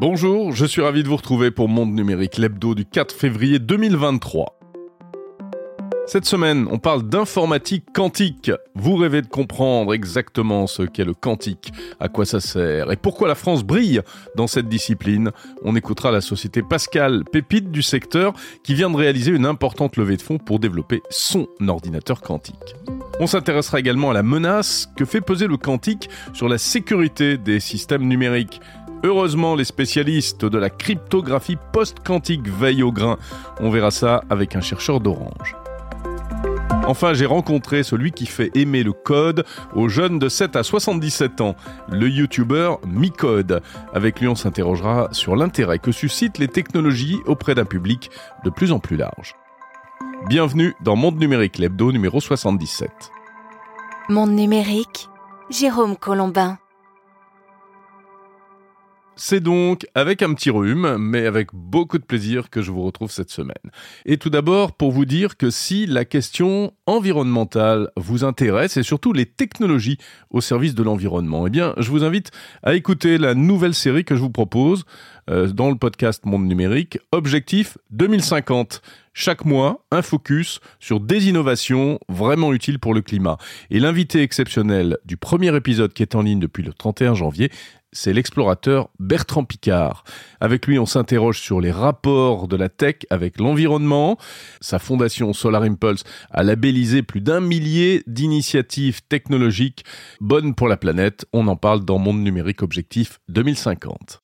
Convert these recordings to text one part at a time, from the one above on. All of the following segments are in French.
Bonjour, je suis ravi de vous retrouver pour Monde Numérique, l'hebdo du 4 février 2023. Cette semaine, on parle d'informatique quantique. Vous rêvez de comprendre exactement ce qu'est le quantique, à quoi ça sert et pourquoi la France brille dans cette discipline. On écoutera la société Pascal, pépite du secteur, qui vient de réaliser une importante levée de fonds pour développer son ordinateur quantique. On s'intéressera également à la menace que fait peser le quantique sur la sécurité des systèmes numériques. Heureusement, les spécialistes de la cryptographie post-quantique veillent au grain. On verra ça avec un chercheur d'Orange. Enfin, j'ai rencontré celui qui fait aimer le code aux jeunes de 7 à 77 ans, le youtubeur Micode. Avec lui, on s'interrogera sur l'intérêt que suscitent les technologies auprès d'un public de plus en plus large. Bienvenue dans Monde Numérique, l'hebdo numéro 77. Monde numérique, Jérôme Colombin. C'est donc avec un petit rhume, mais avec beaucoup de plaisir que je vous retrouve cette semaine. Et tout d'abord pour vous dire que si la question environnementale vous intéresse et surtout les technologies au service de l'environnement, eh bien je vous invite à écouter la nouvelle série que je vous propose euh, dans le podcast Monde Numérique, Objectif 2050. Chaque mois, un focus sur des innovations vraiment utiles pour le climat. Et l'invité exceptionnel du premier épisode qui est en ligne depuis le 31 janvier, c'est l'explorateur Bertrand Picard. Avec lui, on s'interroge sur les rapports de la tech avec l'environnement. Sa fondation Solar Impulse a labellisé plus d'un millier d'initiatives technologiques bonnes pour la planète. On en parle dans Monde Numérique Objectif 2050.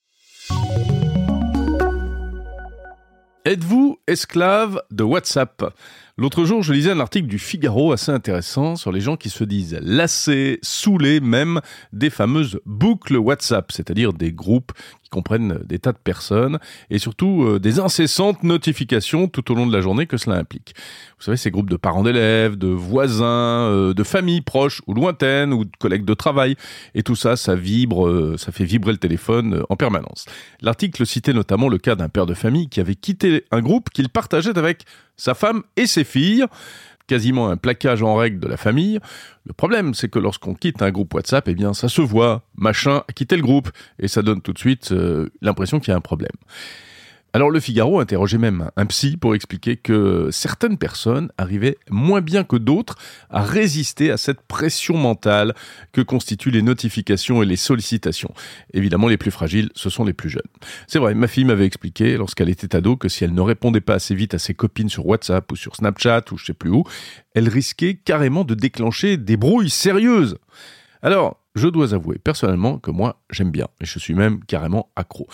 Êtes-vous esclave de WhatsApp? L'autre jour, je lisais un article du Figaro assez intéressant sur les gens qui se disent lassés, saoulés même des fameuses boucles WhatsApp, c'est-à-dire des groupes qui comprennent des tas de personnes et surtout euh, des incessantes notifications tout au long de la journée que cela implique. Vous savez, ces groupes de parents d'élèves, de voisins, euh, de familles proches ou lointaines ou de collègues de travail et tout ça, ça vibre, euh, ça fait vibrer le téléphone en permanence. L'article citait notamment le cas d'un père de famille qui avait quitté un groupe qu'il partageait avec sa femme et ses filles quasiment un plaquage en règle de la famille. Le problème, c'est que lorsqu'on quitte un groupe WhatsApp, eh bien, ça se voit, machin a quitté le groupe, et ça donne tout de suite euh, l'impression qu'il y a un problème. Alors le Figaro interrogeait même un psy pour expliquer que certaines personnes arrivaient moins bien que d'autres à résister à cette pression mentale que constituent les notifications et les sollicitations. Évidemment, les plus fragiles, ce sont les plus jeunes. C'est vrai, ma fille m'avait expliqué lorsqu'elle était ado que si elle ne répondait pas assez vite à ses copines sur WhatsApp ou sur Snapchat ou je sais plus où, elle risquait carrément de déclencher des brouilles sérieuses. Alors, je dois avouer personnellement que moi, j'aime bien, et je suis même carrément accro.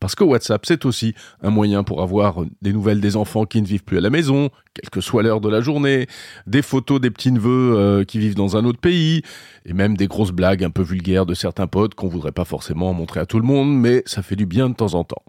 Parce que WhatsApp, c'est aussi un moyen pour avoir des nouvelles des enfants qui ne vivent plus à la maison, quelle que soit l'heure de la journée, des photos des petits-neveux euh, qui vivent dans un autre pays, et même des grosses blagues un peu vulgaires de certains potes qu'on voudrait pas forcément montrer à tout le monde, mais ça fait du bien de temps en temps.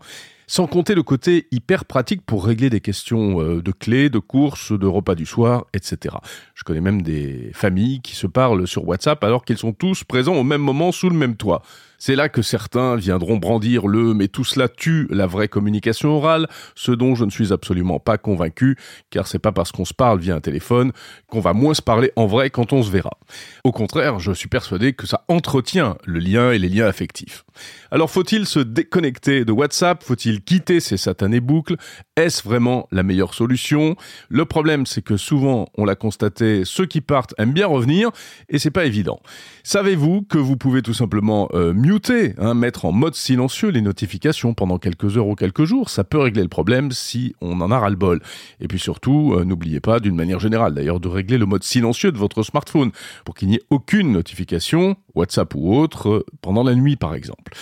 Sans compter le côté hyper pratique pour régler des questions euh, de clés, de courses, de repas du soir, etc. Je connais même des familles qui se parlent sur WhatsApp alors qu'ils sont tous présents au même moment sous le même toit. C'est là que certains viendront brandir le mais tout cela tue la vraie communication orale, ce dont je ne suis absolument pas convaincu, car c'est pas parce qu'on se parle via un téléphone qu'on va moins se parler en vrai quand on se verra. Au contraire, je suis persuadé que ça entretient le lien et les liens affectifs. Alors faut-il se déconnecter de WhatsApp? Faut-il quitter ces satanées boucles? Est-ce vraiment la meilleure solution? Le problème, c'est que souvent, on l'a constaté, ceux qui partent aiment bien revenir, et c'est pas évident. Savez-vous que vous pouvez tout simplement euh, muter, hein, mettre en mode silencieux les notifications pendant quelques heures ou quelques jours Ça peut régler le problème si on en a ras-le-bol. Et puis surtout, euh, n'oubliez pas, d'une manière générale d'ailleurs, de régler le mode silencieux de votre smartphone pour qu'il n'y ait aucune notification, WhatsApp ou autre, euh, pendant la nuit par exemple.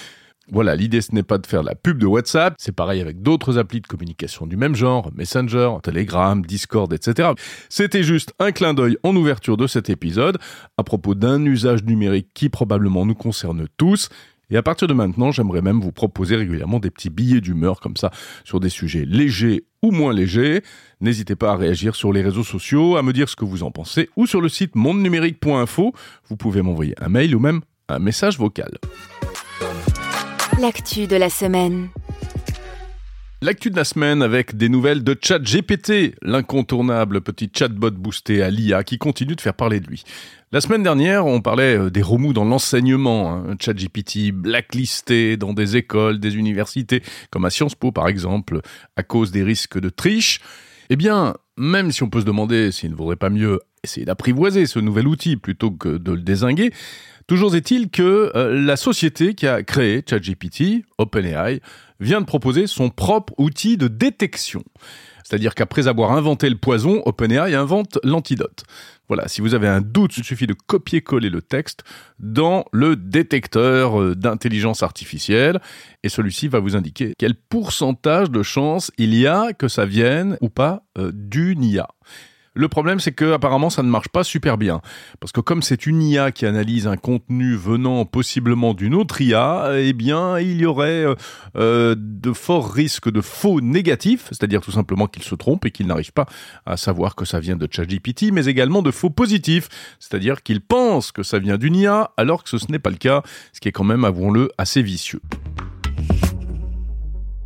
Voilà, l'idée ce n'est pas de faire la pub de WhatsApp, c'est pareil avec d'autres applis de communication du même genre, Messenger, Telegram, Discord, etc. C'était juste un clin d'œil en ouverture de cet épisode à propos d'un usage numérique qui probablement nous concerne tous. Et à partir de maintenant, j'aimerais même vous proposer régulièrement des petits billets d'humeur comme ça sur des sujets légers ou moins légers. N'hésitez pas à réagir sur les réseaux sociaux, à me dire ce que vous en pensez ou sur le site mondenumérique.info. Vous pouvez m'envoyer un mail ou même un message vocal l'actu de la semaine. L'actu de la semaine avec des nouvelles de ChatGPT, l'incontournable petit chatbot boosté à l'IA qui continue de faire parler de lui. La semaine dernière, on parlait euh, des remous dans l'enseignement, hein. ChatGPT blacklisté dans des écoles, des universités, comme à Sciences Po par exemple, à cause des risques de triche. Eh bien, même si on peut se demander s'il ne vaudrait pas mieux essayer d'apprivoiser ce nouvel outil plutôt que de le désinguer, toujours est-il que euh, la société qui a créé ChatGPT, OpenAI, vient de proposer son propre outil de détection. C'est-à-dire qu'après avoir inventé le poison, OpenAI invente l'antidote. Voilà, si vous avez un doute, il suffit de copier-coller le texte dans le détecteur euh, d'intelligence artificielle et celui-ci va vous indiquer quel pourcentage de chances il y a que ça vienne ou pas euh, d'une IA. Le problème, c'est que apparemment, ça ne marche pas super bien, parce que comme c'est une IA qui analyse un contenu venant possiblement d'une autre IA, eh bien, il y aurait euh, euh, de forts risques de faux négatifs, c'est-à-dire tout simplement qu'il se trompe et qu'il n'arrive pas à savoir que ça vient de ChatGPT, mais également de faux positifs, c'est-à-dire qu'il pense que ça vient d'une IA alors que ce n'est pas le cas, ce qui est quand même, avouons-le, assez vicieux.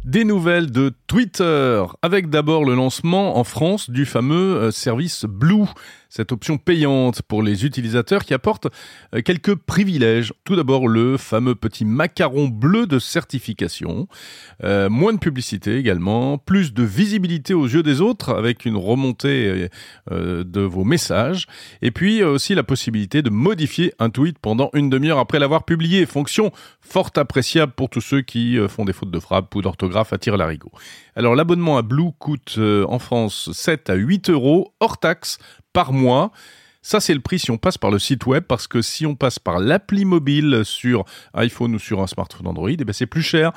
Des nouvelles de Twitter, avec d'abord le lancement en France du fameux euh, service Blue, cette option payante pour les utilisateurs qui apporte euh, quelques privilèges. Tout d'abord le fameux petit macaron bleu de certification, euh, moins de publicité également, plus de visibilité aux yeux des autres avec une remontée de vos messages, et puis aussi la possibilité de modifier un tweet pendant une demi-heure après l'avoir publié, fonction fort appréciable pour tous ceux qui font des fautes de frappe ou d'orthographe à tir larigot. Alors l'abonnement à Blue coûte euh, en France 7 à 8 euros hors taxe par mois. Ça, c'est le prix si on passe par le site web, parce que si on passe par l'appli mobile sur iPhone ou sur un smartphone Android, eh ben, c'est plus cher.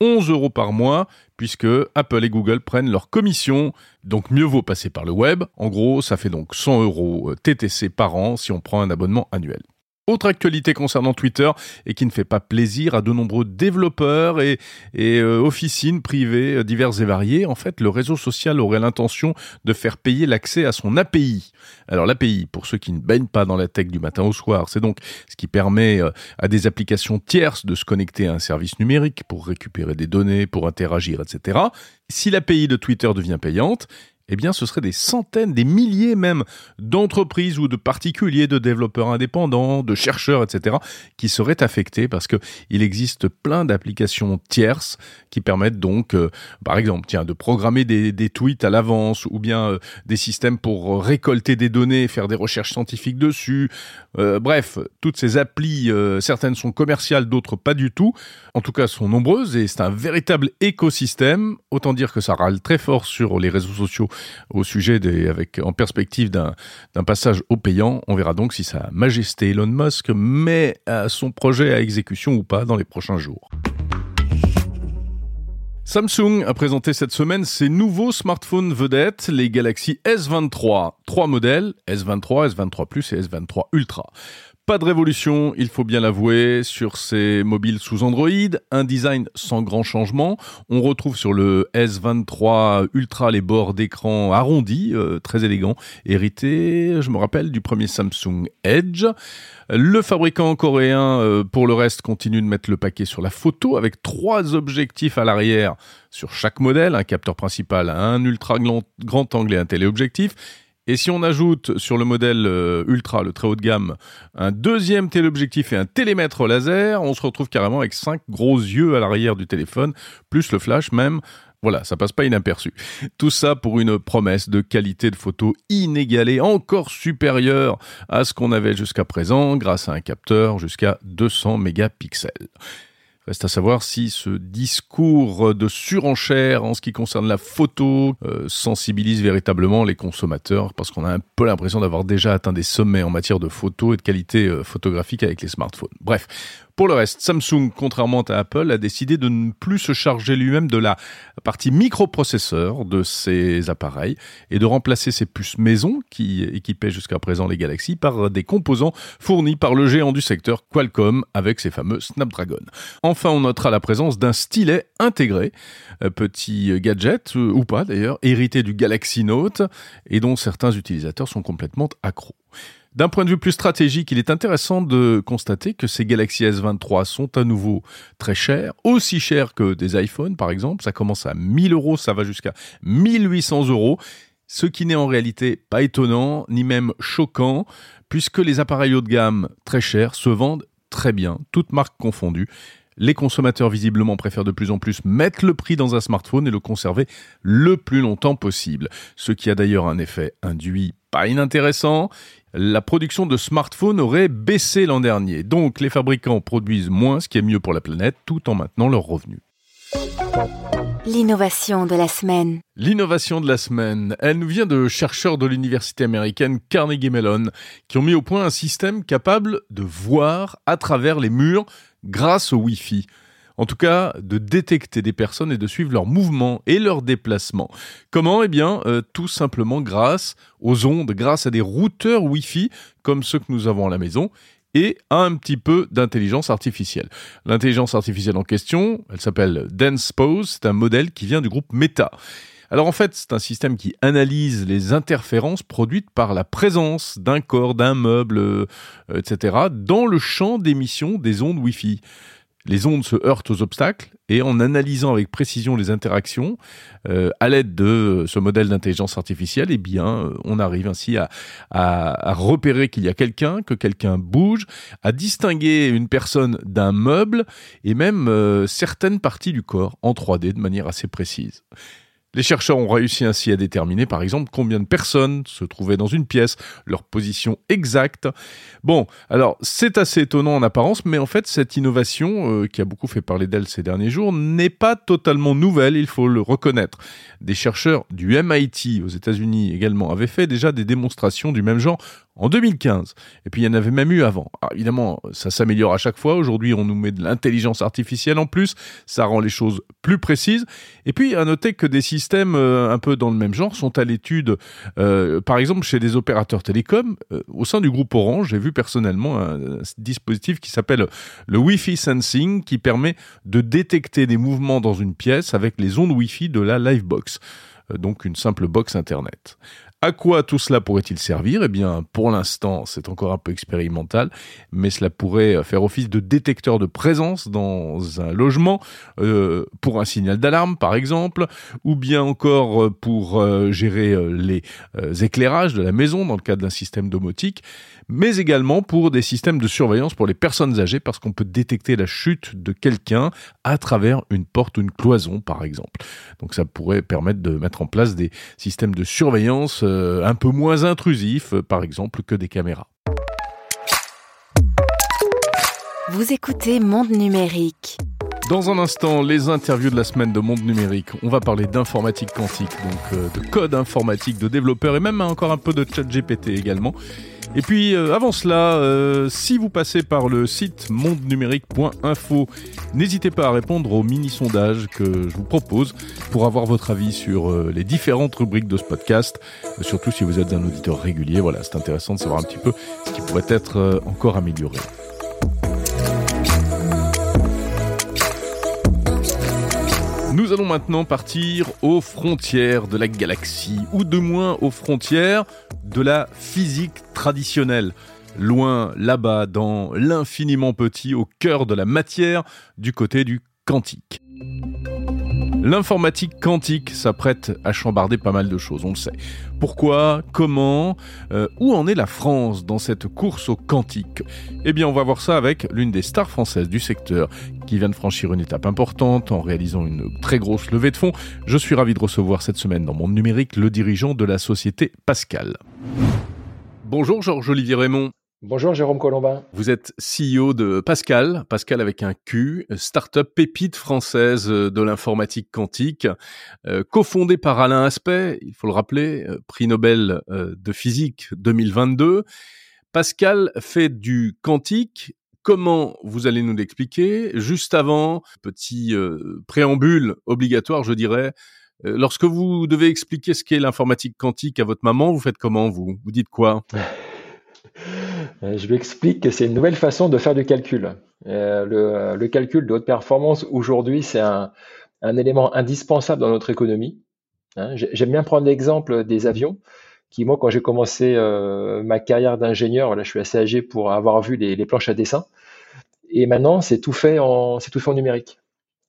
11 euros par mois, puisque Apple et Google prennent leur commission. Donc mieux vaut passer par le web. En gros, ça fait donc 100 euros euh, TTC par an si on prend un abonnement annuel. Autre actualité concernant Twitter et qui ne fait pas plaisir à de nombreux développeurs et, euh, officines privées euh, diverses et variées. En fait, le réseau social aurait l'intention de faire payer l'accès à son API. Alors l'API, pour ceux qui ne baignent pas dans la tech du matin au soir, c'est donc ce qui permet euh, à des applications tierces de se connecter à un service numérique pour récupérer des données, pour interagir, etc. Si l'API de Twitter devient payante, eh bien ce seraient des centaines, des milliers même d'entreprises ou de particuliers, de développeurs indépendants, de chercheurs, etc., qui seraient affectés parce que il existe plein d'applications tierces qui permettent donc, euh, par exemple, tiens, de programmer des, tweets à l'avance ou bien euh, des systèmes pour récolter des données, faire des recherches scientifiques dessus. Euh, bref, toutes ces applis, certaines sont commerciales, d'autres pas du tout. En tout cas, sont nombreuses et c'est un véritable écosystème. Autant dire que ça râle très fort sur les réseaux sociaux au sujet des, avec, en perspective d'un, passage au payant. On verra donc si Sa Majesté Elon Musk met son projet à exécution ou pas dans les prochains jours. Samsung a présenté cette semaine ses nouveaux smartphones vedettes, les Galaxy S23. Trois modèles, S23, S23 Plus et S23 Ultra. Pas de révolution, il faut bien l'avouer, sur ces mobiles sous Android, un design sans grand changement. On retrouve sur le S23 Ultra les bords d'écran arrondis, euh, très élégants, hérités, je me rappelle, du premier Samsung Edge. Le fabricant coréen, euh, pour le reste, continue de mettre le paquet sur la photo avec trois objectifs à l'arrière sur chaque modèle, un capteur principal, un ultra grand angle et un téléobjectif et si on ajoute sur le modèle euh, Ultra, le très haut de gamme, un deuxième téléobjectif et un télémètre laser, on se retrouve carrément avec cinq gros yeux à l'arrière du téléphone, plus le flash même. Voilà, ça passe pas inaperçu. Tout ça pour une promesse de qualité de photo inégalée, encore supérieure à ce qu'on avait jusqu'à présent, grâce à un capteur jusqu'à 200 mégapixels. Reste à savoir si ce discours de surenchère en ce qui concerne la photo euh, sensibilise véritablement les consommateurs, parce qu'on a un peu l'impression d'avoir déjà atteint des sommets en matière de photo et de qualité euh, photographique avec les smartphones. Bref, pour le reste, Samsung, contrairement à Apple, a décidé de ne plus se charger lui-même de la partie microprocesseur de ses appareils et de remplacer ses puces maison qui équipaient jusqu'à présent les Galaxy par des composants fournis par le géant du secteur Qualcomm avec ses fameux Snapdragon. Enfin, on notera la présence d'un stylet intégré, euh, petit gadget euh, ou pas d'ailleurs, hérité du Galaxy Note et dont certains utilisateurs sont complètement accros. D'un point de vue plus stratégique, il est intéressant de constater que ces Galaxy S23 sont à nouveau très chers, aussi chers que des iPhones par exemple. Ça commence à 1000 euros, ça va jusqu'à 1800 euros. Ce qui n'est en réalité pas étonnant, ni même choquant, puisque les appareils haut de gamme très chers se vendent très bien, toutes marques confondues. Les consommateurs visiblement préfèrent de plus en plus mettre le prix dans un smartphone et le conserver le plus longtemps possible. Ce qui a d'ailleurs un effet induit pas inintéressant. La production de smartphones aurait baissé l'an dernier. Donc les fabricants produisent moins, ce qui est mieux pour la planète, tout en maintenant leurs revenus. L'innovation de la semaine. L'innovation de la semaine, elle nous vient de chercheurs de l'université américaine Carnegie Mellon qui ont mis au point un système capable de voir à travers les murs grâce au Wi-Fi. En tout cas, de détecter des personnes et de suivre leurs mouvements et leurs déplacements. Comment? Eh bien, euh, tout simplement grâce aux ondes, grâce à des routeurs Wi-Fi comme ceux que nous avons à la maison et un petit peu d'intelligence artificielle. L'intelligence artificielle en question, elle s'appelle DensePose, c'est un modèle qui vient du groupe Meta. Alors en fait, c'est un système qui analyse les interférences produites par la présence d'un corps, d'un meuble, euh, etc., dans le champ d'émission des ondes Wi-Fi les ondes se heurtent aux obstacles et en analysant avec précision les interactions euh, à l'aide de ce modèle d'intelligence artificielle, eh euh, on arrive ainsi à, repérer qu'il y a quelqu'un, que quelqu'un bouge, à distinguer une personne d'un meuble et même euh, certaines parties du corps en 3D de manière assez précise. Les chercheurs ont réussi ainsi à déterminer, par exemple, combien de personnes se trouvaient dans une pièce, leur position exacte. Bon, alors c'est assez étonnant en apparence, mais en fait cette innovation, euh, qui a beaucoup fait parler d'elle ces derniers jours, n'est pas totalement nouvelle, il faut le reconnaître. Des chercheurs du MIT aux États-Unis également avaient fait déjà des démonstrations du même genre en 2015. Et puis il y en avait même eu avant. Alors, évidemment, ça s'améliore à chaque fois. Aujourd'hui, on nous met de l'intelligence artificielle en plus. Ça rend les choses plus précises. Et puis, à noter que des systèmes euh, un peu dans le même genre sont à l'étude, euh, par exemple, chez des opérateurs télécoms. Euh, au sein du groupe Orange, j'ai vu personnellement un, un dispositif qui s'appelle le Wi-Fi Sensing, qui permet de détecter des mouvements dans une pièce avec les ondes Wi-Fi de la Livebox donc une simple box Internet. À quoi tout cela pourrait-il servir? Eh bien, pour l'instant, c'est encore un peu expérimental, mais cela pourrait faire office de détecteur de présence dans un logement, euh, pour un signal d'alarme, par exemple, ou bien encore euh, pour euh, gérer les éclairages de la maison dans le cadre d'un système domotique, mais également pour des systèmes de surveillance pour les personnes âgées, parce qu'on peut détecter la chute de quelqu'un à travers une porte ou une cloison, par exemple. Donc ça pourrait permettre de mettre en place des systèmes de surveillance un peu moins intrusifs, euh, par exemple, que des caméras. Vous écoutez Monde Numérique. Dans un instant, les interviews de la semaine de Monde Numérique. On va parler d'informatique quantique, donc euh, de code informatique, de développeurs et même encore un peu de chat GPT également. Et puis euh, avant cela, euh, si vous passez par le site mondenumérique.info, n'hésitez pas à répondre au mini-sondage que je vous propose pour avoir votre avis sur euh, les différentes rubriques de ce podcast, surtout si vous êtes un auditeur régulier. Voilà, c'est intéressant de savoir un petit peu ce qui pourrait être encore amélioré. Nous allons maintenant partir aux frontières de la galaxie, ou de moins aux frontières de la physique traditionnelle. Loin là-bas, dans l'infiniment petit, au cœur de la matière, du côté du quantique. L'informatique quantique s'apprête à chambarder pas mal de choses, on le sait. Pourquoi? Comment? Euh, Où en est la France dans cette course au quantique? Eh bien, on va voir ça avec l'une des stars françaises du secteur qui vient de franchir une étape importante en réalisant une très grosse levée de fonds. Je suis ravi de recevoir cette semaine dans mon numérique le dirigeant de la société Pascal. Bonjour Georges-Olivier Raymond. Bonjour Jérôme Colombin. Vous êtes CEO de Pascal, Pascal avec un Q, start-up pépite française de l'informatique quantique, euh, cofondée par Alain Aspect, il faut le rappeler, euh, prix Nobel euh, de physique 2022. Pascal fait du quantique. Comment vous allez nous l'expliquer? Juste avant, petit préambule obligatoire, je dirais. Lorsque vous devez expliquer ce qu'est l'informatique quantique à votre maman, vous faites comment vous? Vous dites quoi? Euh, je lui explique que c'est une nouvelle façon de faire du calcul. Euh, le, calcul de haute performance, aujourd'hui, c'est un, élément indispensable dans notre économie. Hein. J'aime bien prendre l'exemple des avions. qui moi, quand j'ai commencé ma carrière d'ingénieur, je suis assez âgé pour avoir vu les, planches à dessin. Et maintenant, c'est tout fait en, c'est tout fait en numérique.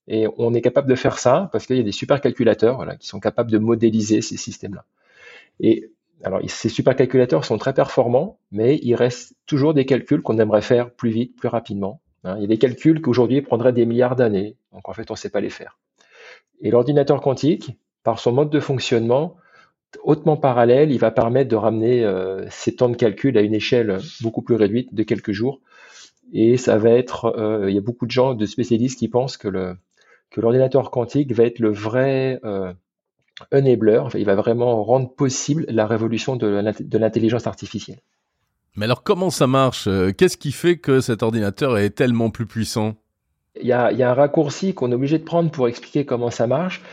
Et on est capable de faire ça parce qu'il y a des supercalculateurs voilà, qui sont capables de modéliser ces systèmes-là. Et alors, ces supercalculateurs sont très performants, mais il reste toujours des calculs qu'on aimerait faire plus vite, plus rapidement. Hein. Il y a des calculs qu'aujourd'hui prendraient des milliards d'années. Donc, en fait, on ne sait pas les faire. Et l'ordinateur quantique, par son mode de fonctionnement, hautement parallèle, il va permettre de ramener euh, ces temps de calcul à une échelle beaucoup plus réduite de quelques jours. Et ça va être, euh, il y a beaucoup de gens, de spécialistes qui pensent que que l'ordinateur quantique va être le vrai euh, enabler, il va vraiment rendre possible la révolution de l'intelligence artificielle. Mais alors comment ça marche? Euh, Qu'est-ce qui fait que cet ordinateur est tellement plus puissant? Il y, a, un raccourci qu'on est obligé de prendre pour expliquer comment ça marche,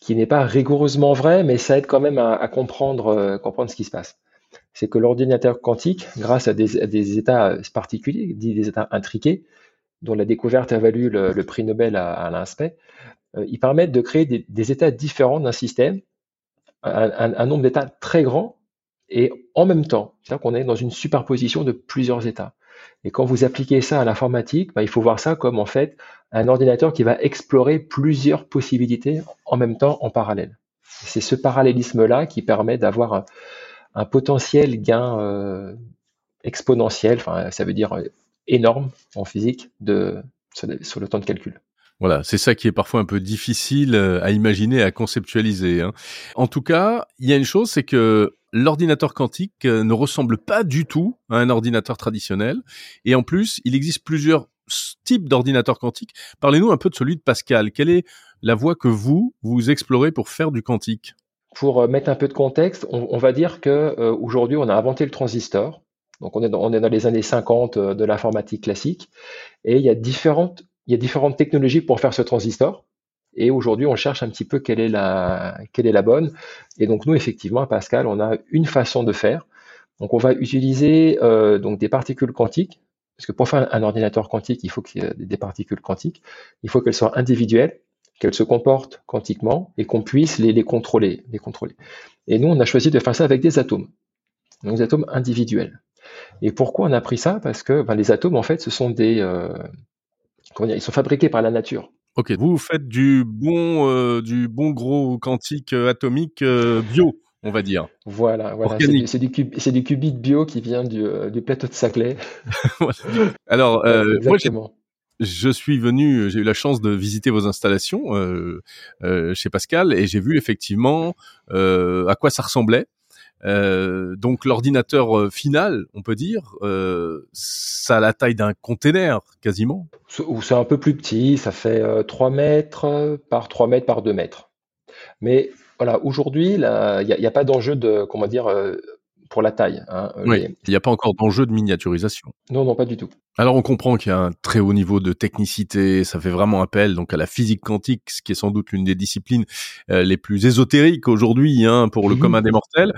qui n'est pas rigoureusement vrai, mais ça aide quand même à, comprendre, euh, comprendre ce qui se passe. C'est que l'ordinateur quantique, grâce à des, états particuliers, des états intriqués, dont la découverte a valu le, prix Nobel à, à l'inspect, euh, ils permettent de créer des, états différents d'un système, un, nombre d'états très grand, et en même temps. C'est-à-dire qu'on est dans une superposition de plusieurs états. Et quand vous appliquez ça à l'informatique, bah, il faut voir ça comme en fait un ordinateur qui va explorer plusieurs possibilités en même temps, en parallèle. C'est ce parallélisme-là qui permet d'avoir un, potentiel gain euh, exponentiel, ça veut dire euh, énorme en physique sur le temps de calcul. Voilà, c'est ça qui est parfois un peu difficile euh, à imaginer, à conceptualiser. Hein. En tout cas, il y a une chose, c'est que l'ordinateur quantique euh, ne ressemble pas du tout à un ordinateur traditionnel. Et en plus, il existe plusieurs types d'ordinateurs quantiques. Parlez-nous un peu de celui de Pascal. Quelle est la voie que vous, vous explorez pour faire du quantique? Pour euh, mettre un peu de contexte, on, va dire que aujourd'hui, on a inventé le transistor. Donc on est dans les années 50 de l'informatique classique. Et il y a différentes il y a différentes technologies pour faire ce transistor. Et aujourd'hui, on cherche un petit peu quelle est la, quelle est la bonne. Et donc, nous, effectivement, à Pascal, on a une façon de faire. Donc, on va utiliser euh, donc des particules quantiques. Parce que pour faire un ordinateur quantique, il faut qu'il y ait des particules quantiques. Il faut qu'elles soient individuelles, qu'elles se comportent quantiquement et qu'on puisse les, les, contrôler, les contrôler. Et nous, on a choisi de faire ça avec des atomes. Donc, des atomes individuels. Et pourquoi on a pris ça? Parce que ben, les atomes, en fait, ce sont des, euh, ils sont fabriqués par la nature. Ok, vous faites du bon, euh, du bon gros quantique euh, atomique euh, bio, on va dire. Voilà, voilà. C'est du, du, qubit bio qui vient du, du plateau de Saclay. Alors, moi, je suis venu, j'ai eu la chance de visiter vos installations chez Pascal et j'ai vu effectivement à quoi ça ressemblait. Euh, donc l'ordinateur euh, final, on peut dire, euh, ça a la taille d'un container quasiment. Ou c'est un peu plus petit, ça fait 3 mètres par 3 mètres par 2 mètres. Mais voilà, aujourd'hui, il n'y a, pas d'enjeu de, comment dire, pour la taille. Hein, oui, il n'y a pas encore d'enjeu de miniaturisation. Non, non, pas du tout. Alors on comprend qu'il y a un très haut niveau de technicité, ça fait vraiment appel donc à la physique quantique, ce qui est sans doute l'une des disciplines euh, les plus ésotériques aujourd'hui hein, pour le mmh commun des mortels.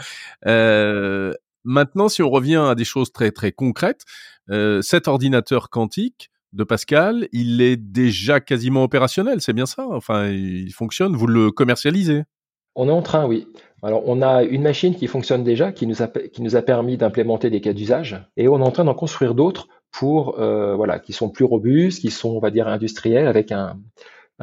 Euh, maintenant, si on revient à des choses très très concrètes, euh, cet ordinateur quantique de Pascal, il est déjà quasiment opérationnel, c'est bien ça? Enfin, il fonctionne, vous le commercialisez? On est en train, oui. Alors, on a une machine qui fonctionne déjà, qui nous a, permis d'implémenter des cas d'usage, et on est en train d'en construire d'autres pour, euh, voilà, qui sont plus robustes, qui sont, on va dire, industriels, avec un,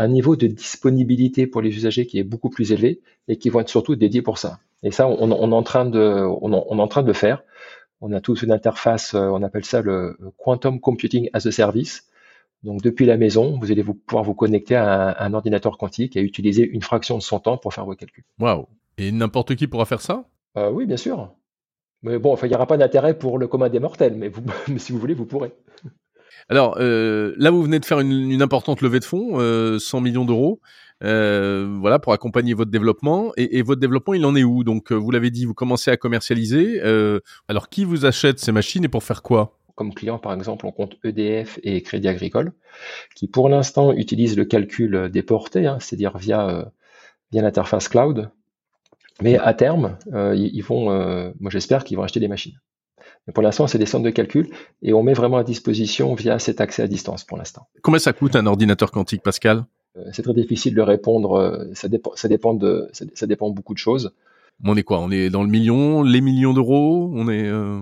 niveau de disponibilité pour les usagers qui est beaucoup plus élevé et qui vont être surtout dédiés pour ça. Et ça, on, est en train de, on, on, est en train de le faire. On a toute une interface, euh, on appelle ça le Quantum Computing as a Service. Donc depuis la maison, vous allez vous, pouvoir vous connecter à un, un, ordinateur quantique et utiliser une fraction de son temps pour faire vos calculs. Waouh et n'importe qui pourra faire ça? Euh, Oui, bien sûr. Mais bon, enfin, il n'y aura pas d'intérêt pour le commun des mortels, mais, vous, si vous voulez, vous pourrez. Alors euh, là, vous venez de faire une, importante levée de fonds, 100 euh, millions d'euros, voilà, pour accompagner votre développement. Et, votre développement, il en est où? Donc, vous l'avez dit, vous commencez à commercialiser. alors, qui vous achète ces machines et pour faire quoi? Comme client, par exemple, on compte EDF et Crédit Agricole, qui pour l'instant utilisent le calcul déporté, hein, c'est-à-dire via, via l'interface cloud, mais à terme, euh, ils vont, euh, moi j'espère qu'ils vont acheter des machines. Mais pour l'instant, c'est des centres de calcul et on met vraiment à disposition via cet accès à distance pour l'instant. Combien ça coûte un ordinateur quantique, Pascal? Euh, C'est très difficile de répondre. Ça dépend, ça dépend de, ça, dépend beaucoup de choses. On est quoi? On est dans le million, les millions d'euros? On est euh,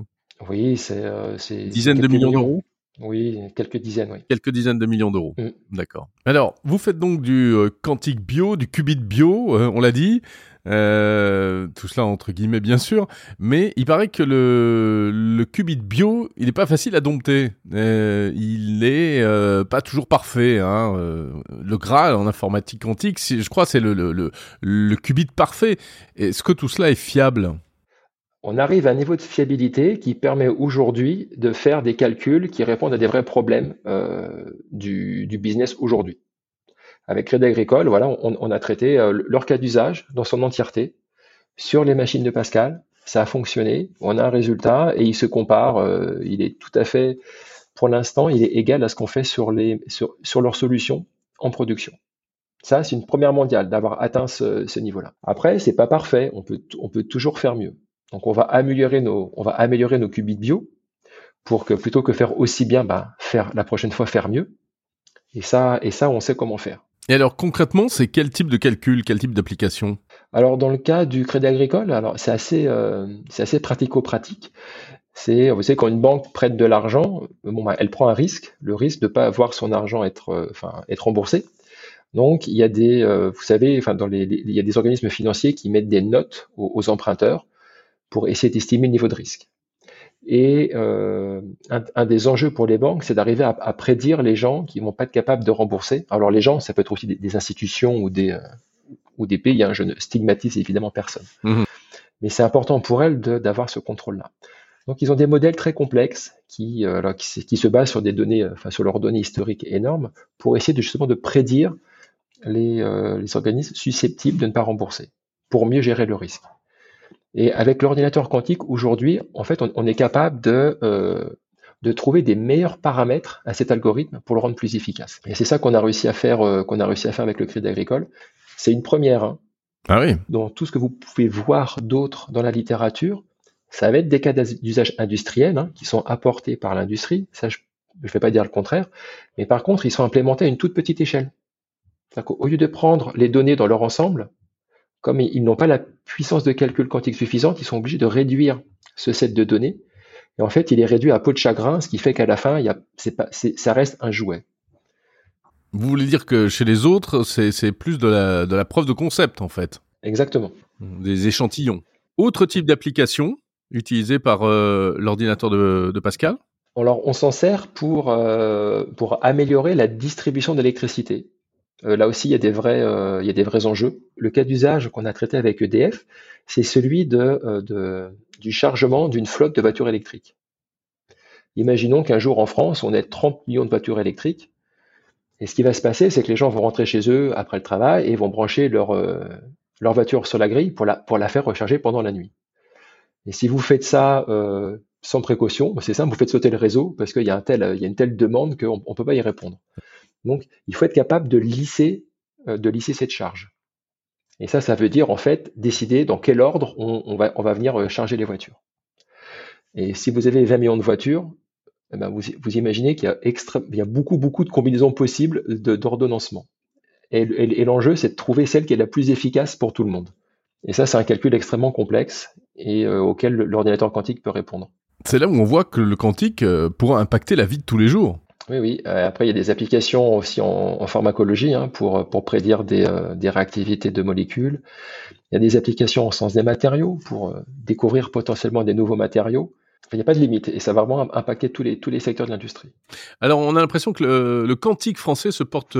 Oui, c'est euh, c'est dizaines de millions millions. d'euros Oui, quelques dizaines, oui. Quelques dizaines de millions d'euros. Mm. D'accord. Alors, vous faites donc du euh, quantique bio, du qubit bio, euh, on l'a dit. Euh, tout cela entre guillemets bien sûr, mais il paraît que le, le qubit bio, il n'est pas facile à dompter. Euh, il est euh, pas toujours parfait. Hein. Le Graal en informatique quantique, je crois, c'est le, le, le, le qubit parfait. Est-ce que tout cela est fiable? On arrive à un niveau de fiabilité qui permet aujourd'hui de faire des calculs qui répondent à des vrais problèmes euh, du, business aujourd'hui. Avec Crédit Agricole, voilà, on, a traité euh, leur cas d'usage dans son entièreté sur les machines de Pascal. Ça a fonctionné, on a un résultat et il se compare. euh, il est tout à fait, pour l'instant, il est égal à ce qu'on fait sur, les, sur, sur leurs solutions en production. Ça, c'est une première mondiale d'avoir atteint ce, ce niveau-là. Après, c'est pas parfait. On peut, on peut toujours faire mieux. Donc, on va améliorer nos, on va améliorer nos qubits bio pour que plutôt que faire aussi bien, bah, faire la prochaine fois faire mieux. Et ça, et ça, on sait comment faire. Et alors concrètement, c'est quel type de calcul, quel type d'application? Alors, dans le cas du Crédit Agricole, alors c'est assez, euh, c'est assez pratico-pratique. C'est, vous savez, quand une banque prête de l'argent, bon, bah, elle prend un risque, le risque de pas voir son argent être, euh, enfin, être remboursé. Donc, il y a des, euh, vous savez, enfin, dans les, les- il y a des organismes financiers qui mettent des notes aux, aux emprunteurs pour essayer d'estimer le niveau de risque. Et euh, un, un des enjeux pour les banques, c'est d'arriver à, à prédire les gens qui vont pas être capables de rembourser. Alors, les gens, ça peut être aussi des, des institutions ou des, euh, ou des pays. hein, je ne stigmatise évidemment personne. Mhm. Mais c'est important pour elles d'avoir ce contrôle-là. Donc, ils ont des modèles très complexes qui, euh, alors, qui, se- qui se basent sur des données, enfin, sur leurs données historiques énormes, pour essayer de, justement de prédire les, les organismes susceptibles de ne pas rembourser, pour mieux gérer le risque. Et avec l'ordinateur quantique, aujourd'hui, en fait, on, on est capable de, euh, de trouver des meilleurs paramètres à cet algorithme pour le rendre plus efficace. Et c'est ça qu'on a réussi à faire, euh, qu'on a réussi à faire avec le Crédit Agricole. C'est une première. hein Ah oui. dans tout ce que vous pouvez voir d'autres dans la littérature, ça va être des cas d'usage industriel hein, qui sont apportés par l'industrie. Ça, je ne vais pas dire le contraire. Mais par contre, ils sont implémentés à une toute petite échelle. Qu'au lieu de prendre les données dans leur ensemble, comme ils, n'ont pas la puissance de calcul quantique suffisante, ils sont obligés de réduire ce set de données. Et en fait, il est réduit à peau de chagrin, ce qui fait qu'à la fin, il y a, c'est pas, c'est- ça reste un jouet. Vous voulez dire que chez les autres, c'est c'est plus de la, de la preuve de concept, en fait, Exactement. des échantillons. Autre type d'application utilisée par euh, l'ordinateur de, de Pascal? Alors, on s'en sert pour, euh, pour améliorer la distribution d'électricité. Euh, là aussi, il y, a des vrais, euh, il y a des vrais enjeux. Le cas d'usage qu'on a traité avec EDF, c'est celui euh, du chargement d'une flotte de voitures électriques. Imaginons qu'un jour en France, on ait 30 millions de voitures électriques. Et ce qui va se passer, c'est que les gens vont rentrer chez eux après le travail et vont brancher leur, voiture sur la grille pour la, faire recharger pendant la nuit. Et si vous faites ça sans précaution, c'est simple, vous faites sauter le réseau parce qu'il y, y a une telle demande qu'on ne peut pas y répondre. Donc, il faut être capable de lisser, euh, de lisser cette charge. Et ça, ça veut dire en fait décider dans quel ordre on, va, venir euh, charger les voitures. Et si vous avez 20 millions de voitures, eh ben vous, imaginez qu'il y a, beaucoup, beaucoup de combinaisons possibles d'ordonnancement. Et, l'enjeu, c'est de trouver celle qui est la plus efficace pour tout le monde. Et ça, c'est un calcul extrêmement complexe et euh, auquel l'ordinateur quantique peut répondre. C'est là où on voit que le quantique pourra impacter la vie de tous les jours. Oui, oui. Euh, après, il y a des applications aussi en, en pharmacologie hein, pour, pour prédire des, euh, des réactivités de molécules. Il y a des applications en sens des matériaux pour euh, découvrir potentiellement des nouveaux matériaux. Enfin, il n'y a pas de limite et ça va vraiment impacter tous les, tous les secteurs de l'industrie. Alors, on a l'impression que le, le quantique français se porte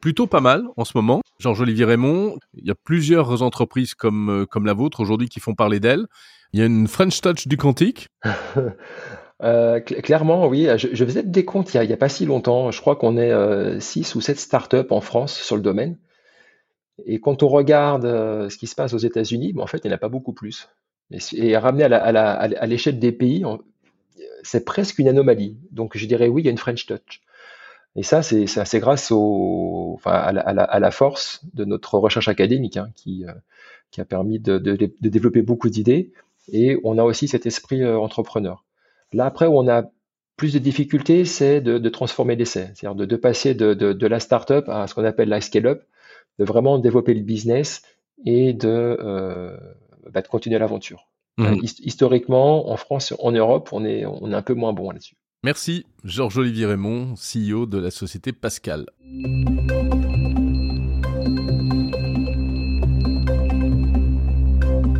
plutôt pas mal en ce moment. Georges-Olivier Raymond, il y a plusieurs entreprises comme, comme la vôtre aujourd'hui qui font parler d'elles. Il y a une French Touch du quantique. Euh, cl- clairement, oui. Je, je faisais des comptes il n'y a, pas si longtemps. Je crois qu'on est 6 ou 7 startups en France sur le domaine. Et quand on regarde euh, ce qui se passe aux États-Unis, en fait, il n'y en a pas beaucoup plus. Et, et ramené à l'échelle des pays, c'est presque une anomalie. Donc, je dirais oui, il y a une French Touch. Et ça, c'est grâce au, à, la, force de notre recherche académique hein, qui, euh, a permis de, de- développer beaucoup d'idées. Et on a aussi cet esprit euh, entrepreneur. Là, après, où on a plus de difficultés, c'est de, de transformer l'essai, c'est-à-dire de, de passer de, la startup à ce qu'on appelle la scale-up, de vraiment développer le business et de, euh, bah, de continuer l'aventure. Mhm. historiquement, en France, en Europe, on est, on est un peu moins bon là-dessus. Merci, Georges-Olivier Raymond, CEO de la société Pascal.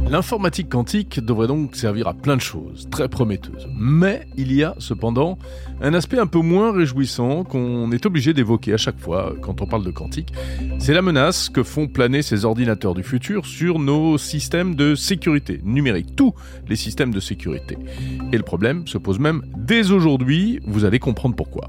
L'informatique quantique devrait donc servir à plein de choses, très prometteuses. Mais il y a cependant un aspect un peu moins réjouissant qu'on est obligé d'évoquer à chaque fois quand on parle de quantique. C'est la menace que font planer ces ordinateurs du futur sur nos systèmes de sécurité numérique, tous les systèmes de sécurité. Et le problème se pose même dès aujourd'hui, vous allez comprendre pourquoi.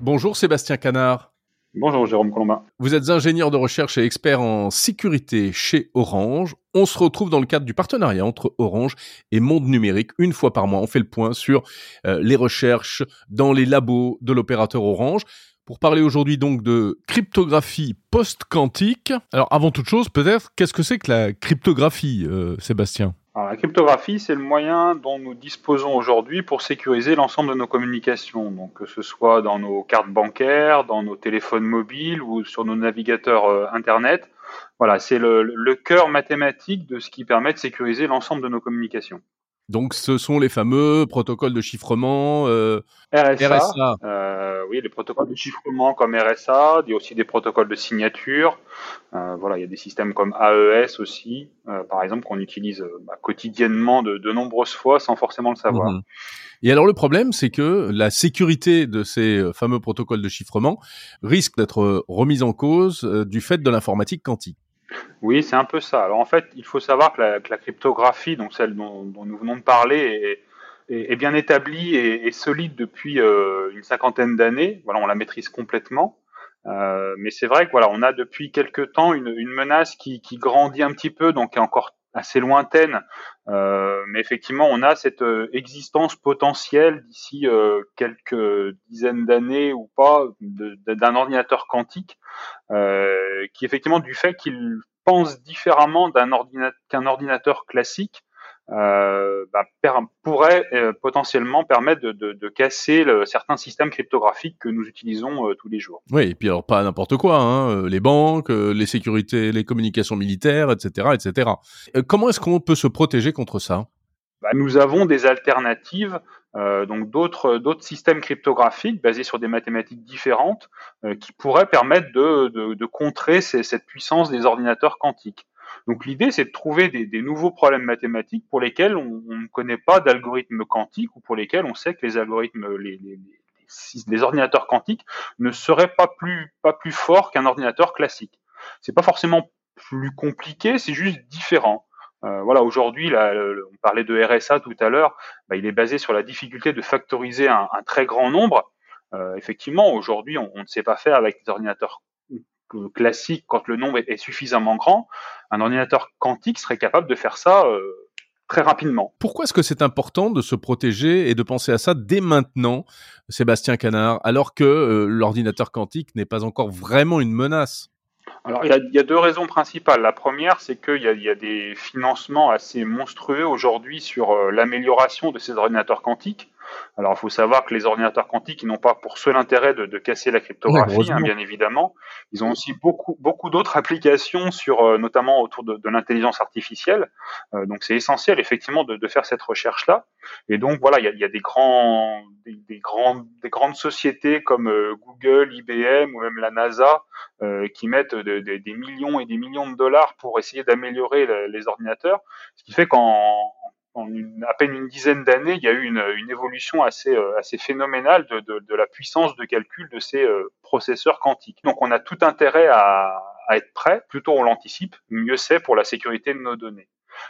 Bonjour Sébastien Canard. Bonjour Jérôme Colombin. Vous êtes ingénieur de recherche et expert en sécurité chez Orange. On se retrouve dans le cadre du partenariat entre Orange et Monde Numérique. Une fois par mois, on fait le point sur euh, les recherches dans les labos de l'opérateur Orange. Pour parler aujourd'hui donc de cryptographie post-quantique. Alors avant toute chose, peut-être, qu'est-ce que c'est que la cryptographie, euh, Sébastien? La cryptographie, c'est le moyen dont nous disposons aujourd'hui pour sécuriser l'ensemble de nos communications, donc que ce soit dans nos cartes bancaires, dans nos téléphones mobiles ou sur nos navigateurs euh, Internet. Voilà, c'est le cœur mathématique de ce qui permet de sécuriser l'ensemble de nos communications. Donc, ce sont les fameux protocoles de chiffrement euh, RSA. Euh, oui, les protocoles de chiffrement comme RSA. Il y a aussi des protocoles de signature. Euh, voilà, il y a des systèmes comme AES aussi, euh, par exemple, qu'on utilise bah, quotidiennement de, de, nombreuses fois sans forcément le savoir. Mhm. Et alors, le problème, c'est que la sécurité de ces fameux protocoles de chiffrement risque d'être remise en cause du fait de l'informatique quantique. Oui, c'est un peu ça. Alors en fait, il faut savoir que la, cryptographie, donc celle dont, nous venons de parler, est, bien établie et, solide depuis euh, une cinquantaine d'années. Voilà, on la maîtrise complètement. Euh, mais c'est vrai que voilà, on a depuis quelques temps une, menace qui, grandit un petit peu, donc qui est encore assez lointaine. Euh, mais effectivement, on a cette existence potentielle d'ici quelques dizaines d'années ou pas d'un ordinateur quantique qui effectivement du fait qu'il pense différemment d'un ordinateur qu'un ordinateur classique euh, bah, pourrait euh, potentiellement permettre de, de, de casser le, certains systèmes cryptographiques que nous utilisons euh, tous les jours. Oui, et puis alors pas n'importe quoi, hein, les banques, les sécurités, les communications militaires, etc., etc. comment est-ce qu'on peut se protéger contre ça? Bah, Nous avons des alternatives euh, donc d'autres d'autres systèmes cryptographiques basés sur des mathématiques différentes euh, qui pourraient permettre de, de, de contrer cette puissance des ordinateurs quantiques. Donc l'idée c'est de trouver des, des, nouveaux problèmes mathématiques pour lesquels on, on ne connaît pas d'algorithmes quantiques ou pour lesquels on sait que les algorithmes les, les, les ordinateurs quantiques ne seraient pas plus pas plus forts qu'un ordinateur classique. C'est pas forcément plus compliqué, c'est juste différent. Euh, voilà, aujourd'hui, on parlait de RSA tout à l'heure, bah, il est basé sur la difficulté de factoriser un, très grand nombre. Euh, effectivement, aujourd'hui, on, ne sait pas faire avec des ordinateurs classiques quand le nombre est, suffisamment grand. Un ordinateur quantique serait capable de faire ça euh, très rapidement. Pourquoi est-ce que c'est important de se protéger et de penser à ça dès maintenant, Sébastien Canard, alors que l'ordinateur quantique n'est pas encore vraiment une menace? Alors, il y, a, il y, a, deux raisons principales. La première, c'est qu'il y, y, a des financements assez monstrueux aujourd'hui sur euh, l'amélioration de ces ordinateurs quantiques. Alors, il faut savoir que les ordinateurs quantiques, ils n'ont pas pour seul intérêt de, de casser la cryptographie, hein, bien évidemment. Ils ont aussi beaucoup, beaucoup d'autres applications sur, euh, notamment autour de, de l'intelligence artificielle. Euh, donc, c'est essentiel, effectivement, de, de faire cette recherche-là. Et donc, voilà, il y a, y a des grands, des, des, grands, des grandes sociétés comme euh, Google, IBM ou même la NASA qui mettent des millions et des millions de dollars pour essayer d'améliorer les ordinateurs. Ce qui fait qu'en en à peine une dizaine d'années, il y a eu une, une évolution assez, euh, assez phénoménale de, de, de, la puissance de calcul de ces euh, processeurs quantiques. Donc on a tout intérêt à, à être prêt, plutôt on l'anticipe, mieux c'est pour la sécurité de nos données.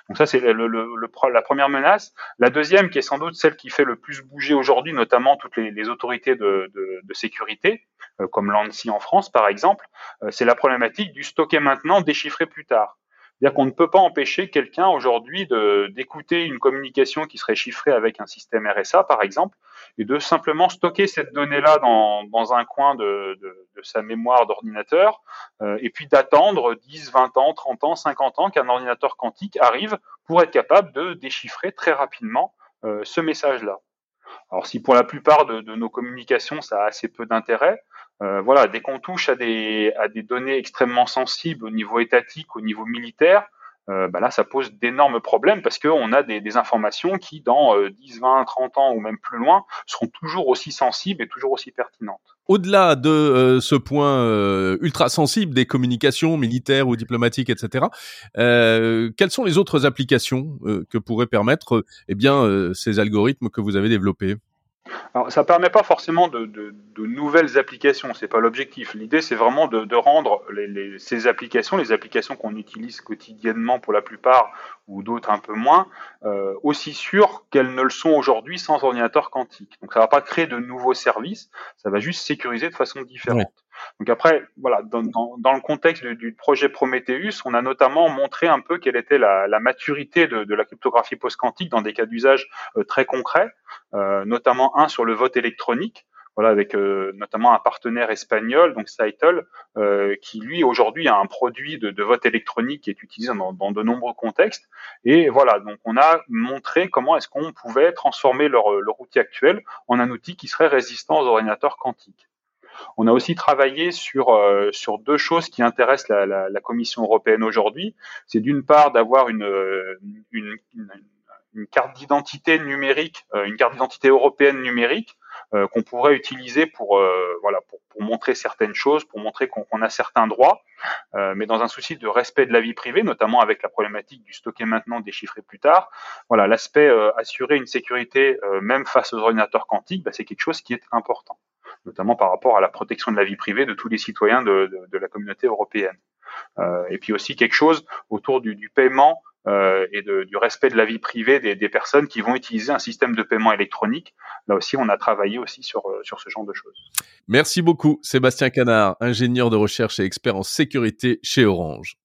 Donc ça, c'est le, le, le, la première menace. La deuxième, qui est sans doute celle qui fait le plus bouger aujourd'hui, notamment toutes les, les autorités de, de, de sécurité, euh, comme l'ANSI en France par exemple, c'est la problématique du stocker maintenant, déchiffrer plus tard. C'est-à-dire qu'on ne peut pas empêcher quelqu'un aujourd'hui d'écouter une communication qui serait chiffrée avec un système RSA, par exemple, et de simplement stocker cette donnée-là dans, dans, un coin de, de, de sa mémoire d'ordinateur, euh, et puis d'attendre 10, 20 ans, 30 ans, 50 ans qu'un ordinateur quantique arrive pour être capable de déchiffrer très rapidement euh, ce message-là. Alors si pour la plupart de, de, nos communications ça a assez peu d'intérêt, euh, voilà, dès qu'on touche à des, données extrêmement sensibles au niveau étatique, au niveau militaire, euh, bah là, ça pose d'énormes problèmes parce qu'on a des, informations qui, dans 10, 20, 30 ans ou même plus loin, seront toujours aussi sensibles et toujours aussi pertinentes. Au-delà de euh, ce point euh, ultra sensible des communications militaires ou diplomatiques, etc., euh, quelles sont les autres applications que pourraient permettre eh bien, ces algorithmes que vous avez développés? Alors, ça permet pas forcément de, nouvelles applications, c'est pas l'objectif. L'idée, c'est vraiment de, rendre ces applications, les applications qu'on utilise quotidiennement pour la plupart, ou d'autres un peu moins, euh, aussi sûres qu'elles ne le sont aujourd'hui sans ordinateur quantique. Donc, ça va pas créer de nouveaux services, ça va juste sécuriser de façon différente. Donc après, voilà, dans, le contexte du, projet Prometheus, on a notamment montré un peu quelle était la, maturité de, la cryptographie post-quantique dans des cas d'usage euh, très concrets, euh, notamment un sur le vote électronique. Voilà, avec euh, notamment un partenaire espagnol, donc euh, qui lui aujourd'hui a un produit de, de, vote électronique qui est utilisé dans, de nombreux contextes. Et voilà, donc on a montré comment est-ce qu'on pouvait transformer leur outil actuel en un outil qui serait résistant aux ordinateurs quantiques. On a aussi travaillé sur, euh, sur deux choses qui intéressent la, Commission européenne aujourd'hui. C'est d'une part d'avoir une, une, une, carte d'identité numérique, euh, une carte d'identité européenne numérique euh, qu'on pourrait utiliser pour, voilà, pour, pour, montrer certaines choses, pour montrer qu'on qu a certains droits, mais dans un souci de respect de la vie privée, notamment avec la problématique du stocker maintenant, déchiffrer plus tard. Voilà, l'aspect assurer une sécurité même face aux ordinateurs quantiques, bah, c'est quelque chose qui est important notamment par rapport à la protection de la vie privée de tous les citoyens de, de, de la communauté européenne. Euh, et puis aussi quelque chose autour du, du paiement euh, et de, du respect de la vie privée des, des, personnes qui vont utiliser un système de paiement électronique. Là aussi, on a travaillé aussi sur, euh, sur ce genre de choses. Merci beaucoup, Sébastien Canard, ingénieur de recherche et expert en sécurité chez Orange.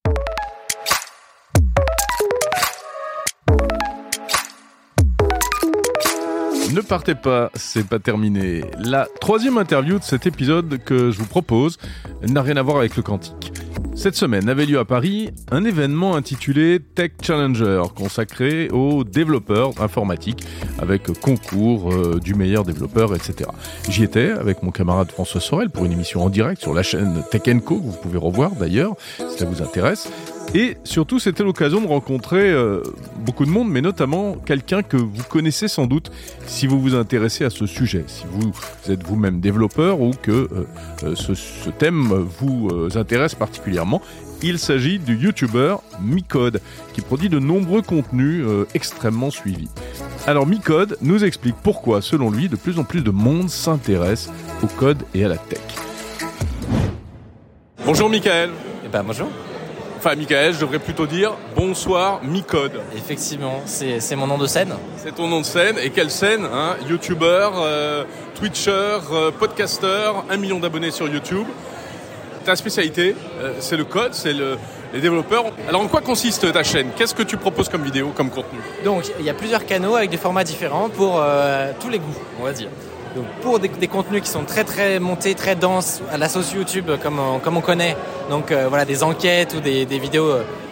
Ne partez pas, c'est pas terminé. La troisième interview de cet épisode que je vous propose n'a rien à voir avec le quantique. Cette semaine avait lieu à Paris un événement intitulé Tech Challenger, consacré aux développeurs informatiques, avec concours euh, du meilleur développeur, etc. J'y étais avec mon camarade François Sorel pour une émission en direct sur la chaîne Tech Co, que vous pouvez revoir d'ailleurs, si ça vous intéresse. Et surtout, c'était l'occasion de rencontrer euh, beaucoup de monde, mais notamment quelqu'un que vous connaissez sans doute si vous vous intéressez à ce sujet, si vous, vous êtes vous-même développeur ou que euh, ce, ce, thème vous euh, intéresse particulièrement. Il s'agit du YouTuber Micode, qui produit de nombreux contenus euh, extrêmement suivis. Alors Micode nous explique pourquoi, selon lui, de plus en plus de monde s'intéresse au code et à la tech. Bonjour Michael. Eh ben bonjour. Enfin, Michael, je devrais plutôt dire bonsoir, Micode. Effectivement, c'est mon nom de scène. C'est ton nom de scène. Et quelle scène hein? YouTuber, euh, Twitcher, euh, podcaster, un million d'abonnés sur YouTube. Ta spécialité, euh, c'est le code, c'est le, les développeurs. Alors, en quoi consiste ta chaîne? Qu'est-ce que tu proposes comme vidéo, comme contenu? Donc, il y a plusieurs canaux avec des formats différents pour euh, tous les goûts, on va dire. Donc pour des, contenus qui sont très très montés, très denses, à la sauce YouTube comme on, comme on connaît, donc euh, voilà des enquêtes ou des, vidéos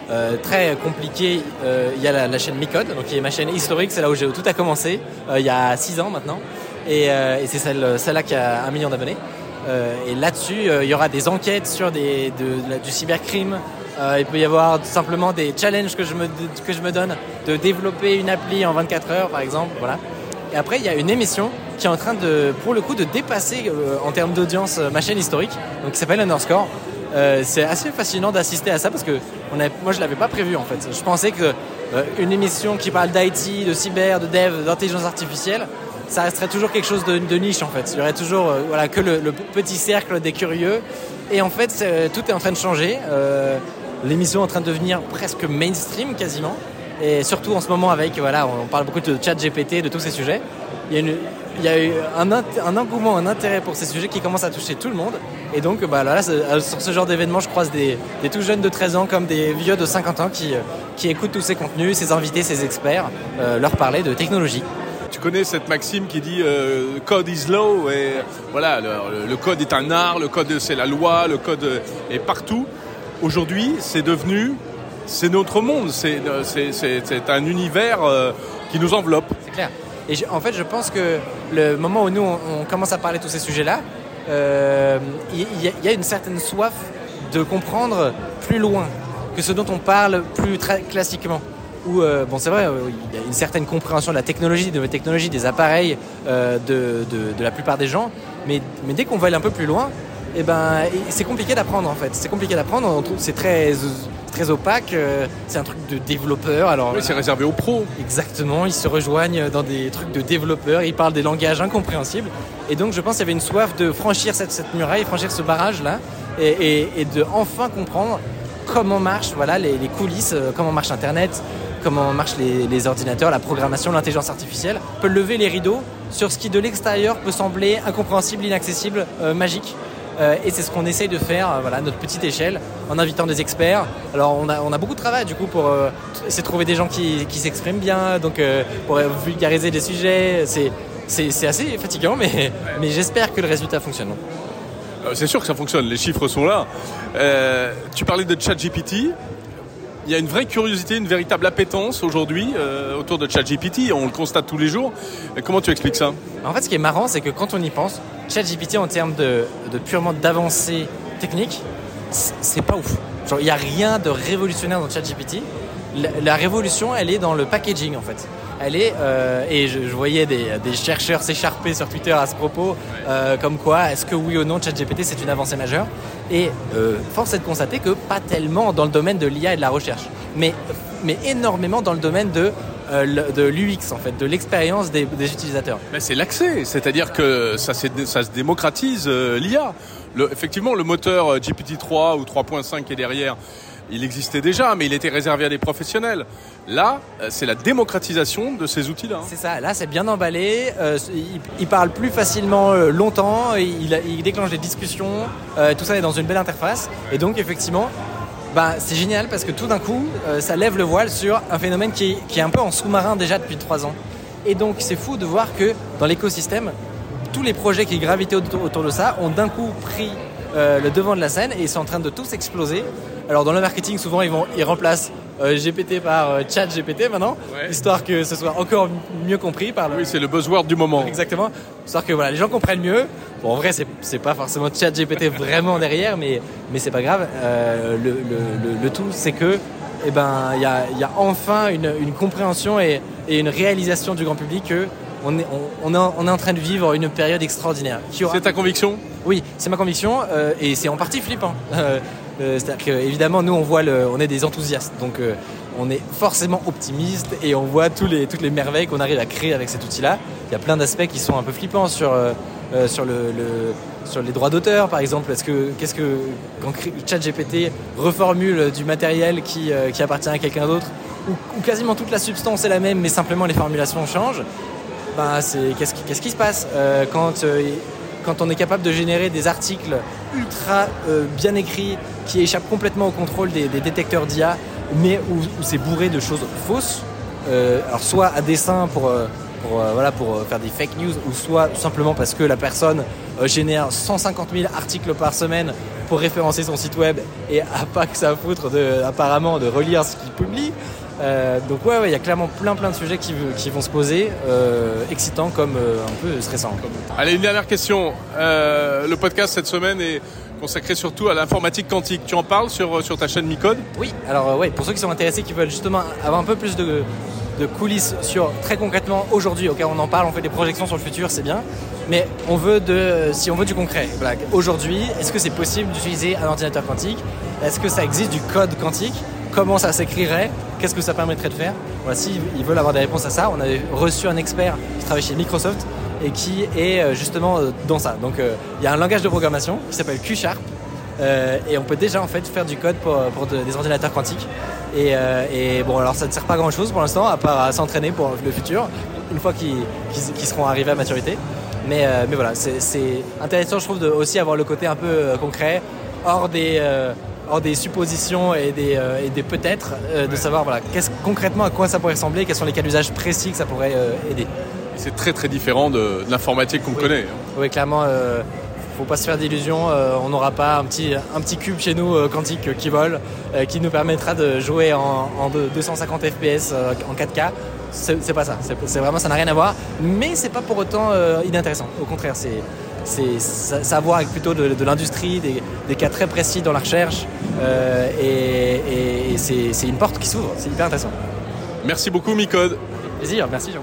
euh, très compliquées, euh, il y a la, chaîne Micode, donc qui est ma chaîne historique, c'est là où tout a commencé, il y a 6 ans maintenant, et, c'est celle, celle-là qui a un million d'abonnés. et là-dessus, il y aura des enquêtes sur des, de, de, du cybercrime, il peut y avoir simplement des challenges que je, me, que je me donne de développer une appli en 24 heures par exemple, voilà. Et après, il y a une émission qui est en train de, pour le coup, de dépasser euh, en termes d'audience ma chaîne historique, donc qui s'appelle Underscore. Euh, c'est assez fascinant d'assister à ça parce que on a, moi je l'avais pas prévu en fait. Je pensais que euh, une émission qui parle d'IT, de cyber, de dev, d'intelligence artificielle, ça resterait toujours quelque chose de, niche en fait. Il y aurait toujours euh, voilà que le, petit cercle des curieux. Et en fait, tout est en train de changer. L'émission est en train de devenir presque mainstream quasiment. Et surtout en ce moment avec, voilà, on parle beaucoup de chat GPT, de tous ces sujets. Il y a, une, il y a eu un, un, engouement, un intérêt pour ces sujets qui commence à toucher tout le monde. Et donc, bah, là, sur ce genre d'événement, je croise des, des, tout jeunes de 13 ans comme des vieux de 50 ans qui, qui écoutent tous ces contenus, ces invités, ces experts, euh, leur parler de technologie. Tu connais cette maxime qui dit euh, code is law et voilà le, le, code est un art, le code c'est la loi, le code est partout. Aujourd'hui, c'est devenu c'est notre monde, c'est un univers euh, qui nous enveloppe. C'est clair. Et en fait, je pense que le moment où nous, on, commence à parler de tous ces sujets-là, il euh, y, y, a une certaine soif de comprendre plus loin que ce dont on parle plus classiquement. Où, euh, bon, c'est vrai, euh, il y a une certaine compréhension de la technologie, de nouvelles technologies, des appareils de, de- la plupart des gens, mais, dès qu'on va aller un peu plus loin, eh ben, c'est compliqué d'apprendre en fait. C'est compliqué d'apprendre, c'est très, très opaque, euh, c'est un truc de développeur. Alors, Oui, c'est réservé aux pros. Exactement, ils se rejoignent dans des trucs de développeurs, ils parlent des langages incompréhensibles. Et donc je pense qu'il y avait une soif de franchir cette, cette muraille, franchir ce barrage-là, et, et- et de enfin comprendre comment marchent voilà, les, les coulisses, euh, comment marche Internet, comment marchent les, les ordinateurs, la programmation, l'intelligence artificielle. On peut lever les rideaux sur ce qui de l'extérieur peut sembler incompréhensible, inaccessible, euh, magique. Euh, et c'est ce qu'on essaye de faire, euh, voilà, à notre petite échelle, en invitant des experts. Alors on a, on a beaucoup de travail du coup pour euh, essayer de trouver des gens qui, qui s'expriment bien, donc pour vulgariser des sujets. C'est, c'est, c'est assez fatigant, mais, mais j'espère que le résultat fonctionne. C'est sûr que ça fonctionne, les chiffres sont là. Euh, tu parlais de ChatGPT. Il y a une vraie curiosité, une véritable appétence aujourd'hui euh, autour de ChatGPT. On le constate tous les jours. Comment tu expliques ça En fait, ce qui est marrant, c'est que quand on y pense, ChatGPT en termes de, purement d'avancée technique, c'est pas ouf. Il n'y a rien de révolutionnaire dans ChatGPT. La révolution, elle est dans le packaging en fait. Elle est, euh, et je, je voyais des, des chercheurs s'écharper sur Twitter à ce propos, euh, comme quoi, est-ce que oui ou non ChatGPT c'est une avancée majeure? Et euh, force est de constater que pas tellement dans le domaine de l'IA et de la recherche, mais, mais énormément dans le domaine de, de l'UX en fait, de l'expérience des, des utilisateurs. Mais c'est l'accès, c'est-à-dire que ça, se démocratise euh, l'IA. Effectivement, le moteur euh, GPT-3 ou 3.5 qui est derrière, il existait déjà, mais il était réservé à des professionnels. Là, euh, c'est la démocratisation de ces outils-là. hein. C'est ça, là c'est bien emballé, euh, il, parle plus facilement euh, longtemps, il, il déclenche des discussions, euh, tout ça est dans une belle interface. Et donc effectivement, bah, c'est génial parce que tout d'un coup, ça lève le voile sur un phénomène qui, est- qui est un peu en sous-marin déjà depuis trois ans. Et donc c'est fou de voir que dans l'écosystème, tous les projets qui gravitaient autour, autour de ça ont d'un coup pris le devant de la scène et ils sont en train de tous exploser. Alors dans le marketing, souvent ils, vont, ils remplacent euh, GPT par euh, chat GPT maintenant, Ouais. histoire que ce soit encore mieux compris par le, Oui, c'est le buzzword du moment. Exactement. Histoire que voilà, les gens comprennent mieux. Bon, en vrai, c'est pas forcément chat GPT vraiment derrière, mais, mais c'est pas grave. Euh, le, le, le, tout, c'est que eh ben, il y a, y a enfin une, une compréhension et, et une réalisation du grand public que on est, on, on est, en- on est en train de vivre une période extraordinaire. Aura... C'est ta conviction? Oui, c'est ma conviction euh, et c'est en partie flippant. Euh, C'est-à-dire que évidemment nous on voit le, on est des enthousiastes, donc euh, on est forcément optimiste et on voit tous les, toutes les merveilles qu'on arrive à créer avec cet outil-là. Il y a plein d'aspects qui sont un peu flippants sur euh, euh, sur le, sur les droits d'auteur par exemple. Est-ce que qu'est-ce que quand ChatGPT reformule du matériel qui, euh, qui appartient à quelqu'un d'autre ou quasiment toute la substance est la même mais simplement les formulations changent ben, c'est qu'est-ce qui, qu'est-ce qui se passe? Euh, quand euh, quand on est capable de générer des articles ultra euh, bien écrits qui échappent complètement au contrôle des, détecteurs d'IA, mais où, c'est bourré de choses fausses, euh, soit à dessein pour euh, voilà, pour faire des fake news, ou soit simplement parce que la personne génère 150 000 articles par semaine pour référencer son site web et a pas que ça à foutre de, apparemment de relire ce qu'il publie. Euh, donc ouais, ouais, il y a clairement plein plein de sujets qui, qui vont se poser, euh, excitants comme euh, un peu stressants. Allez, une dernière question. Le podcast cette semaine est consacré surtout à l'informatique quantique. Tu en parles sur, sur ta chaîne Micode? Oui, alors ouais, pour ceux qui sont intéressés, qui veulent justement avoir un peu plus de, de coulisses sur très concrètement aujourd'hui, ok, on en parle, on fait des projections sur le futur, c'est bien, mais on veut de, si on veut du concret, voilà, aujourd'hui, est-ce que c'est possible d'utiliser un ordinateur quantique? Est-ce que ça existe du code quantique? Comment ça s'écrirait Qu'est-ce que ça permettrait de faire Voilà, s'ils ils veulent avoir des réponses à ça, on avait reçu un expert qui travaille chez Microsoft et qui est euh, justement euh, dans ça. Donc euh, il y a un langage de programmation qui s'appelle Q Sharp euh, et on peut déjà en fait faire du code pour, pour de- des ordinateurs quantiques. Et, bon, alors ça ne sert pas à grand chose pour l'instant, à part s'entraîner pour le futur, une fois qu'ils seront arrivés à maturité. Mais, mais voilà, c'est intéressant, je trouve, de aussi avoir le côté un peu concret, hors des, hors des suppositions et des, euh, et des peut-être, euh, de savoir voilà, qu'est-ce- concrètement à quoi ça pourrait ressembler, quels sont les cas d'usage précis que ça pourrait euh, aider. C'est très très différent de, de l'informatique qu'on connaît. hein. Oui, clairement, faut pas se faire d'illusions. on n'aura pas un petit, un petit cube chez nous quantique qui vole, qui nous permettra de jouer en, en de- 250 FPS en 4K. C'est c'est pas ça. C'est c'est vraiment, ça n'a rien à voir. Mais c'est pas pour autant inintéressant. Au contraire, c'est c'est ça, ça a à voir avec plutôt de, de l'industrie, des, des cas très précis dans la recherche, euh, et, c'est c'est une porte qui s'ouvre. C'est hyper intéressant. Merci beaucoup, Micode. Plaisir, merci Jean.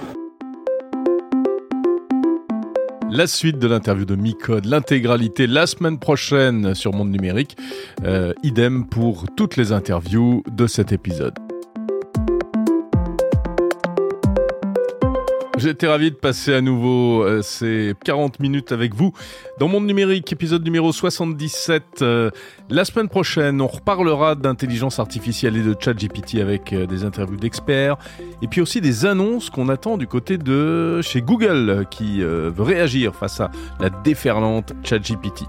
La suite de l'interview de Micode, l'intégralité la semaine prochaine sur Monde Numérique. Euh, idem pour toutes les interviews de cet épisode. J'étais ravi de passer à nouveau euh, ces 40 minutes avec vous dans Monde Numérique, épisode numéro 77. Euh, la semaine prochaine, on reparlera d'intelligence artificielle et de chat GPT avec euh, des interviews d'experts et puis aussi des annonces qu'on attend du côté de chez Google euh, qui veut réagir face à la déferlante ChatGPT.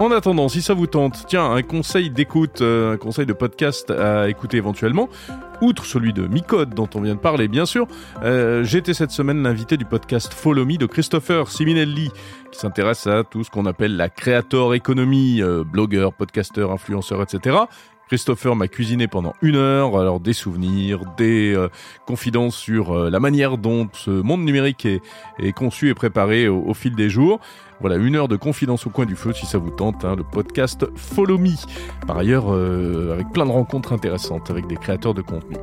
En attendant, si ça vous tente, tiens, un conseil d'écoute, euh, un conseil de podcast à écouter éventuellement, outre celui de Micode dont on vient de parler, bien sûr, euh, j'étais cette semaine l'invité du podcast Follow Me de Christopher Siminelli, qui s'intéresse à tout ce qu'on appelle la creator economy, euh, blogueur, podcasteur, influenceur, etc. Christopher m'a cuisiné pendant une heure, alors des souvenirs, des euh, confidences sur la manière dont ce monde numérique est, conçu et préparé au fil des jours. Voilà, une heure de confidence au coin du feu si ça vous tente, hein, le podcast Follow Me. Par ailleurs, euh, avec plein de rencontres intéressantes avec des créateurs de contenu.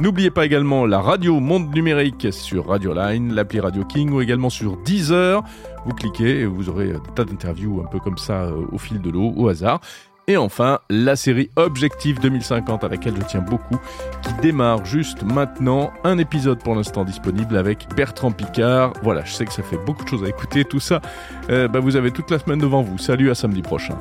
N'oubliez pas également la radio Monde Numérique sur Radio Line, l'appli Radio King ou également sur Deezer. Vous cliquez et vous aurez des tas d'interviews un peu comme ça euh, au fil de l'eau, au hasard. Et enfin, la série Objectif 2050 à laquelle je tiens beaucoup, qui démarre juste maintenant. Un épisode pour l'instant disponible avec Bertrand Picard. Voilà, je sais que ça fait beaucoup de choses à écouter, tout ça. Euh, bah, vous avez toute la semaine devant vous. Salut, à samedi prochain.